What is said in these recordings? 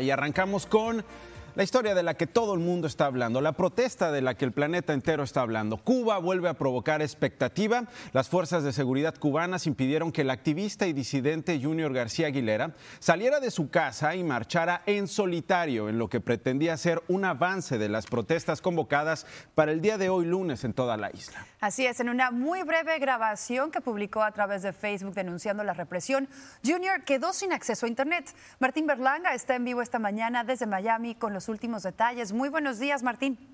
Y arrancamos con la historia de la que todo el mundo está hablando, la protesta de la que el planeta entero está hablando. Cuba vuelve a provocar expectativa. Las fuerzas de seguridad cubanas impidieron que el activista y disidente Junior García Aguilera saliera de su casa y marchara en solitario en lo que pretendía ser un avance de las protestas convocadas para el día de hoy lunes en toda la isla. Así es, en una muy breve grabación que publicó a través de Facebook denunciando la represión, Junior quedó sin acceso a Internet. Martín Berlanga está en vivo esta mañana desde Miami con los últimos detalles. Muy buenos días, Martín.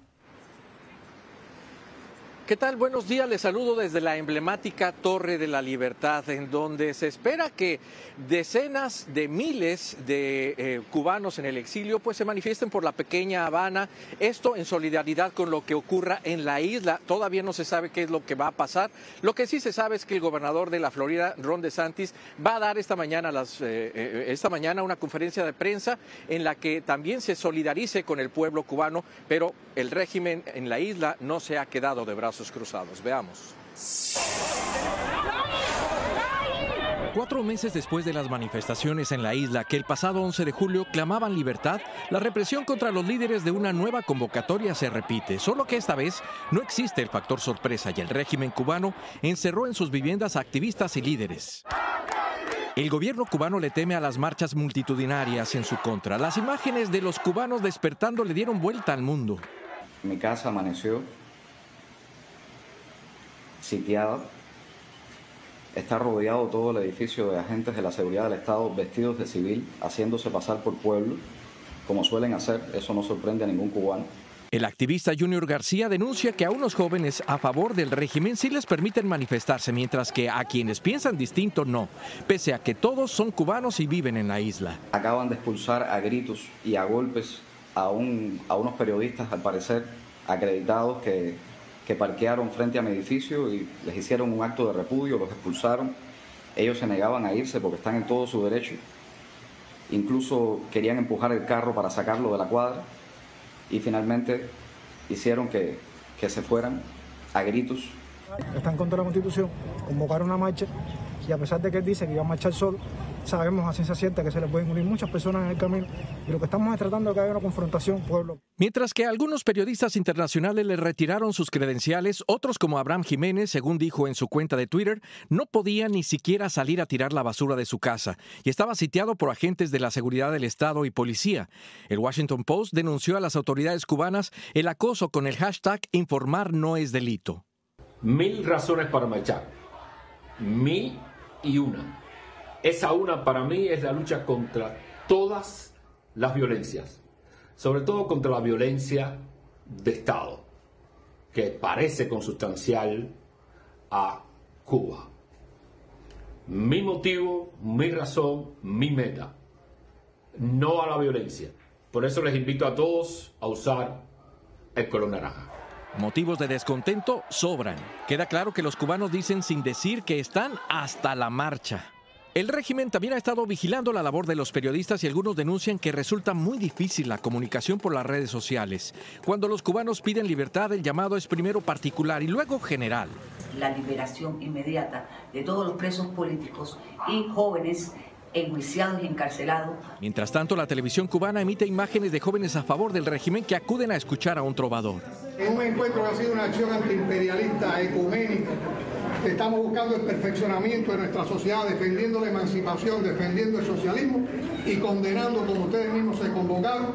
¿Qué tal? Buenos días. Les saludo desde la emblemática Torre de la Libertad, en donde se espera que decenas de miles de eh, cubanos en el exilio pues se manifiesten por la pequeña Habana. Esto en solidaridad con lo que ocurra en la isla. Todavía no se sabe qué es lo que va a pasar. Lo que sí se sabe es que el gobernador de la Florida, Ron DeSantis, va a dar esta mañana, eh, eh, esta mañana una conferencia de prensa en la que también se solidarice con el pueblo cubano, pero el régimen en la isla no se ha quedado de brazos cruzados. Veamos. Cuatro meses después de las manifestaciones en la isla que el pasado 11 de julio clamaban libertad, la represión contra los líderes de una nueva convocatoria se repite, solo que esta vez no existe el factor sorpresa y el régimen cubano encerró en sus viviendas a activistas y líderes. El gobierno cubano le teme a las marchas multitudinarias en su contra. Las imágenes de los cubanos despertando le dieron vuelta al mundo. Mi casa amaneció sitiada. Está rodeado todo el edificio de agentes de la seguridad del Estado vestidos de civil, haciéndose pasar por pueblo, como suelen hacer. Eso no sorprende a ningún cubano. El activista Junior García denuncia que a unos jóvenes a favor del régimen sí les permiten manifestarse, mientras que a quienes piensan distinto no, pese a que todos son cubanos y viven en la isla. Acaban de expulsar a gritos y a golpes a, un, a unos periodistas, al parecer, acreditados que que parquearon frente a mi edificio y les hicieron un acto de repudio, los expulsaron. Ellos se negaban a irse porque están en todo su derecho. Incluso querían empujar el carro para sacarlo de la cuadra y finalmente hicieron que, que se fueran a gritos. Están contra la Constitución, convocaron una marcha y a pesar de que él dice que iba a marchar solo, sabemos a ciencia cierta que se le pueden unir muchas personas en el camino y lo que estamos es tratando de que haya una confrontación pueblo. Mientras que algunos periodistas internacionales le retiraron sus credenciales, otros como Abraham Jiménez, según dijo en su cuenta de Twitter, no podía ni siquiera salir a tirar la basura de su casa y estaba sitiado por agentes de la seguridad del Estado y policía. El Washington Post denunció a las autoridades cubanas el acoso con el hashtag informar no es delito. Mil razones para marchar. Mil y una esa una para mí es la lucha contra todas las violencias, sobre todo contra la violencia de Estado, que parece consustancial a Cuba. Mi motivo, mi razón, mi meta, no a la violencia. Por eso les invito a todos a usar el color naranja. Motivos de descontento sobran. Queda claro que los cubanos dicen sin decir que están hasta la marcha. El régimen también ha estado vigilando la labor de los periodistas y algunos denuncian que resulta muy difícil la comunicación por las redes sociales. Cuando los cubanos piden libertad, el llamado es primero particular y luego general. La liberación inmediata de todos los presos políticos y jóvenes enjuiciados y encarcelados. Mientras tanto, la televisión cubana emite imágenes de jóvenes a favor del régimen que acuden a escuchar a un trovador. En un encuentro que ha sido una acción antiimperialista, ecuménica, Estamos buscando el perfeccionamiento de nuestra sociedad, defendiendo la emancipación, defendiendo el socialismo y condenando, como ustedes mismos se convocaron,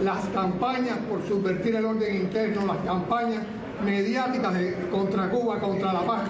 las campañas por subvertir el orden interno, las campañas mediáticas contra Cuba, contra la paz.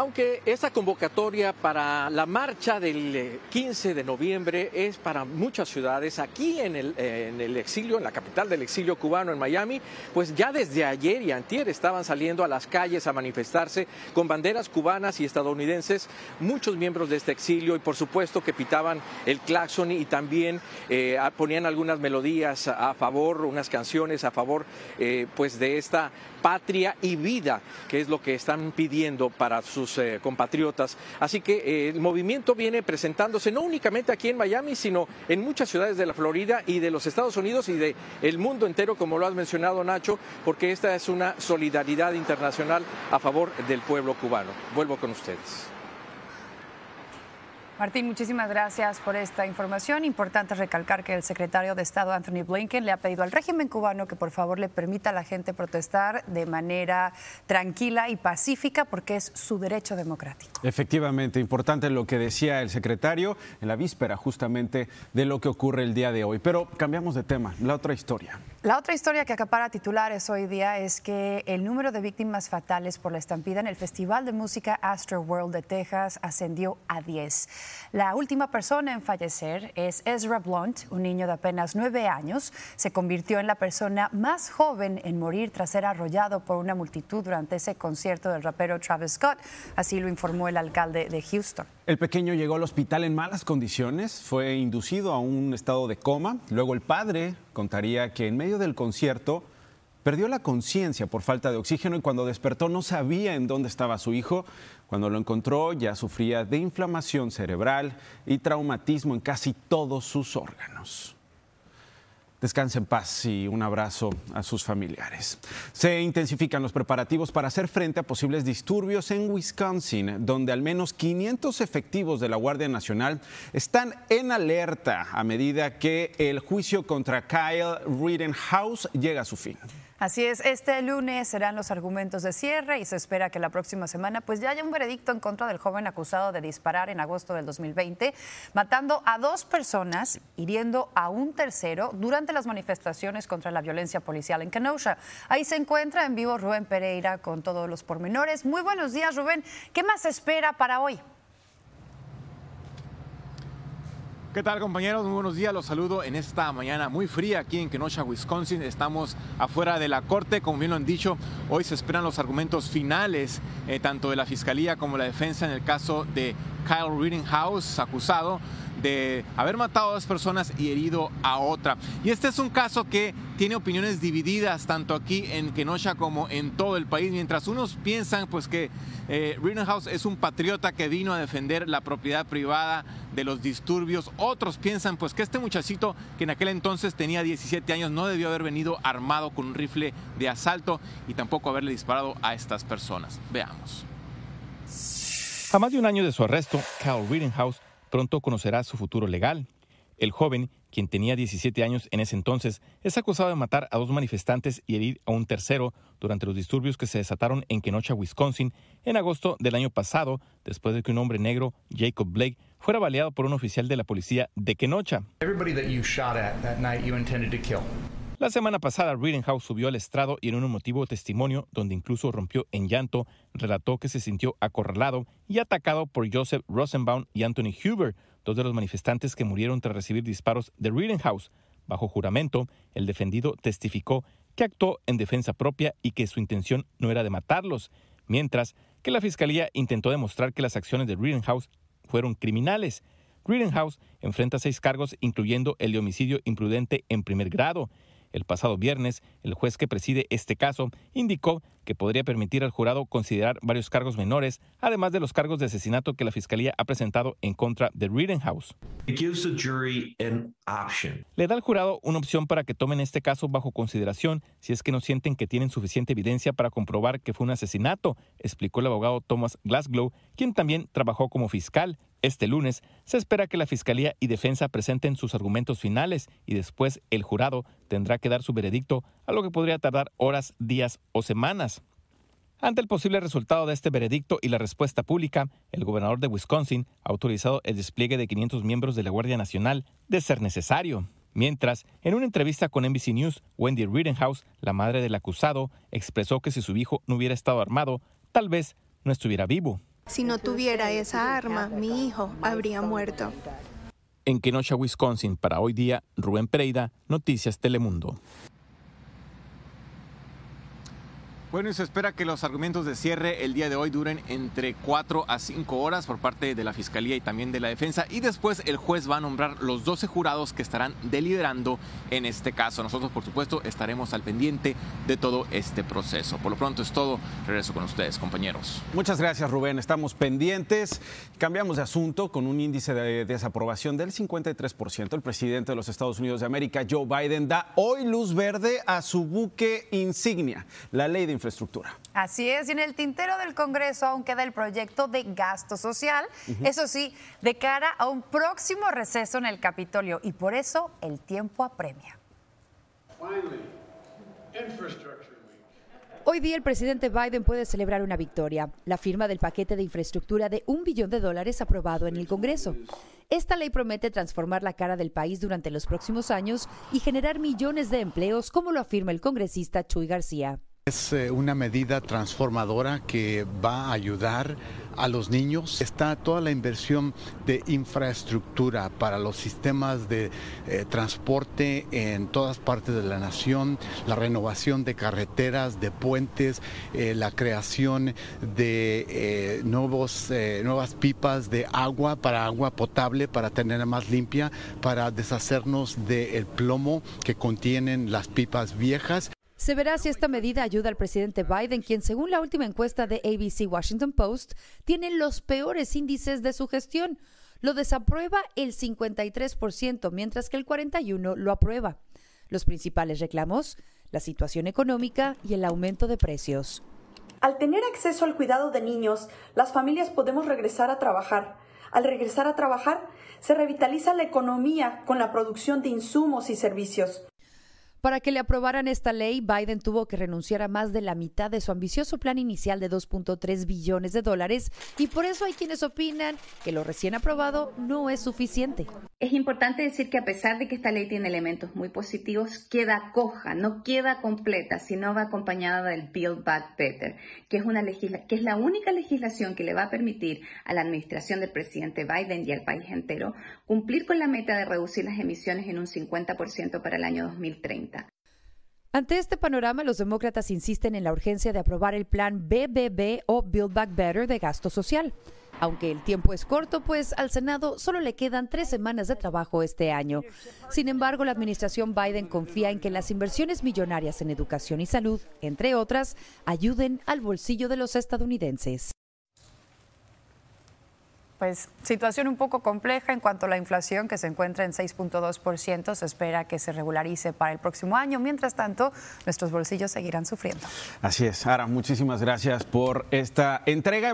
Aunque esta convocatoria para la marcha del 15 eh, de noviembre es para muchas ciudades, aquí en el, en el, exilio, en la capital del exilio cubano, en Miami, pues ya desde ayer y antier estaban saliendo a las calles a manifestarse con banderas cubanas y estadounidenses, muchos miembros de este exilio y por supuesto que pitaban el claxon y también eh, ponían algunas melodías a favor, unas canciones a favor eh, pues de esta patria y vida, que es lo que están pidiendo para sus eh, compatriotas. Así que eh, el movimiento viene presentándose no únicamente aquí en Miami, sino en muchas ciudades de la Florida y de los Estados Unidos y de el mundo entero, como lo has mencionado Nacho, porque esta es una solidaridad internacional a favor del pueblo cubano. Vuelvo con ustedes. Martín, muchísimas gracias por esta información. Importante recalcar que el secretario de Estado Anthony Blinken le ha pedido al régimen cubano que por favor le permita a la gente protestar de manera tranquila y pacífica porque es su derecho democrático. Efectivamente, importante lo que decía el secretario en la víspera justamente de lo que ocurre el día de hoy. Pero cambiamos de tema, la otra historia. La otra historia que acapara titulares hoy día es que el número de víctimas fatales por la estampida en el Festival de Música Astro World de Texas ascendió a 10. La última persona en fallecer es Ezra Blunt, un niño de apenas nueve años. Se convirtió en la persona más joven en morir tras ser arrollado por una multitud durante ese concierto del rapero Travis Scott. Así lo informó el alcalde de Houston. El pequeño llegó al hospital en malas condiciones, fue inducido a un estado de coma. Luego el padre contaría que en medio del concierto perdió la conciencia por falta de oxígeno y cuando despertó no sabía en dónde estaba su hijo. Cuando lo encontró ya sufría de inflamación cerebral y traumatismo en casi todos sus órganos. Descanse en paz y un abrazo a sus familiares. Se intensifican los preparativos para hacer frente a posibles disturbios en Wisconsin, donde al menos 500 efectivos de la Guardia Nacional están en alerta a medida que el juicio contra Kyle Rittenhouse llega a su fin. Así es, este lunes serán los argumentos de cierre y se espera que la próxima semana pues ya haya un veredicto en contra del joven acusado de disparar en agosto del 2020, matando a dos personas, hiriendo a un tercero durante las manifestaciones contra la violencia policial en Kenosha. Ahí se encuentra en vivo Rubén Pereira con todos los pormenores. Muy buenos días, Rubén. ¿Qué más espera para hoy? ¿Qué tal compañeros? Muy buenos días, los saludo en esta mañana muy fría aquí en Kenosha, Wisconsin. Estamos afuera de la corte, como bien lo han dicho, hoy se esperan los argumentos finales, eh, tanto de la fiscalía como la defensa en el caso de Kyle Rittenhouse, acusado de haber matado a dos personas y herido a otra. Y este es un caso que tiene opiniones divididas tanto aquí en Kenosha como en todo el país, mientras unos piensan pues que eh, es un patriota que vino a defender la propiedad privada de los disturbios, otros piensan pues que este muchachito que en aquel entonces tenía 17 años no debió haber venido armado con un rifle de asalto y tampoco haberle disparado a estas personas. Veamos. A más de un año de su arresto, Kyle Rittenhouse pronto conocerá su futuro legal. El joven, quien tenía 17 años en ese entonces, es acusado de matar a dos manifestantes y herir a un tercero durante los disturbios que se desataron en Kenosha, Wisconsin, en agosto del año pasado, después de que un hombre negro, Jacob Blake, fuera baleado por un oficial de la policía de Kenosha. La semana pasada, Rittenhouse subió al estrado y en un emotivo testimonio, donde incluso rompió en llanto, relató que se sintió acorralado y atacado por Joseph Rosenbaum y Anthony Huber, dos de los manifestantes que murieron tras recibir disparos de Rittenhouse. Bajo juramento, el defendido testificó que actuó en defensa propia y que su intención no era de matarlos, mientras que la fiscalía intentó demostrar que las acciones de Rittenhouse fueron criminales. Rittenhouse enfrenta seis cargos, incluyendo el de homicidio imprudente en primer grado. El pasado viernes, el juez que preside este caso indicó que podría permitir al jurado considerar varios cargos menores, además de los cargos de asesinato que la Fiscalía ha presentado en contra de Rittenhouse. Le da al jurado una opción para que tomen este caso bajo consideración si es que no sienten que tienen suficiente evidencia para comprobar que fue un asesinato, explicó el abogado Thomas Glasgow, quien también trabajó como fiscal este lunes se espera que la Fiscalía y Defensa presenten sus argumentos finales y después el jurado tendrá que dar su veredicto, a lo que podría tardar horas, días o semanas. Ante el posible resultado de este veredicto y la respuesta pública, el gobernador de Wisconsin ha autorizado el despliegue de 500 miembros de la Guardia Nacional de ser necesario. Mientras, en una entrevista con NBC News, Wendy Rittenhouse, la madre del acusado, expresó que si su hijo no hubiera estado armado, tal vez no estuviera vivo. Si no tuviera esa arma, mi hijo habría muerto. En Kenosha, Wisconsin, para hoy día, Rubén Pereira, Noticias Telemundo. Bueno, y se espera que los argumentos de cierre el día de hoy duren entre 4 a 5 horas por parte de la Fiscalía y también de la defensa. Y después el juez va a nombrar los 12 jurados que estarán deliberando en este caso. Nosotros, por supuesto, estaremos al pendiente de todo este proceso. Por lo pronto es todo. Regreso con ustedes, compañeros. Muchas gracias, Rubén. Estamos pendientes. Cambiamos de asunto con un índice de desaprobación del 53%. El presidente de los Estados Unidos de América, Joe Biden, da hoy luz verde a su buque insignia, la ley de infraestructura. Así es, y en el tintero del Congreso aún queda el proyecto de gasto social, eso sí, de cara a un próximo receso en el Capitolio, y por eso el tiempo apremia. Hoy día el presidente Biden puede celebrar una victoria, la firma del paquete de infraestructura de un billón de dólares aprobado en el Congreso. Esta ley promete transformar la cara del país durante los próximos años y generar millones de empleos, como lo afirma el congresista Chuy García. Es eh, una medida transformadora que va a ayudar a los niños. Está toda la inversión de infraestructura para los sistemas de eh, transporte en todas partes de la nación, la renovación de carreteras, de puentes, eh, la creación de nuevos, nuevas pipas de agua para agua potable, para tenerla más limpia, para deshacernos del plomo que contienen las pipas viejas. Se verá si esta medida ayuda al presidente Biden, quien según la última encuesta de ABC Washington Post, tiene los peores índices de su gestión. Lo desaprueba el 53%, mientras que el 41% lo aprueba. Los principales reclamos, la situación económica y el aumento de precios. Al tener acceso al cuidado de niños, las familias podemos regresar a trabajar. Al regresar a trabajar, se revitaliza la economía con la producción de insumos y servicios. Para que le aprobaran esta ley, Biden tuvo que renunciar a más de la mitad de su ambicioso plan inicial de 2.3 billones de dólares y por eso hay quienes opinan que lo recién aprobado no es suficiente. Es importante decir que a pesar de que esta ley tiene elementos muy positivos, queda coja, no queda completa, sino va acompañada del Build Back Better, que es, una que es la única legislación que le va a permitir a la administración del presidente Biden y al país entero cumplir con la meta de reducir las emisiones en un 50% para el año 2030. Ante este panorama, los demócratas insisten en la urgencia de aprobar el plan BBB o Build Back Better de gasto social. Aunque el tiempo es corto, pues al Senado solo le quedan tres semanas de trabajo este año. Sin embargo, la administración Biden confía en que las inversiones millonarias en educación y salud, entre otras, ayuden al bolsillo de los estadounidenses pues situación un poco compleja en cuanto a la inflación que se encuentra en 6.2%. Se espera que se regularice para el próximo año. Mientras tanto, nuestros bolsillos seguirán sufriendo. Así es. Sara, muchísimas gracias por esta entrega.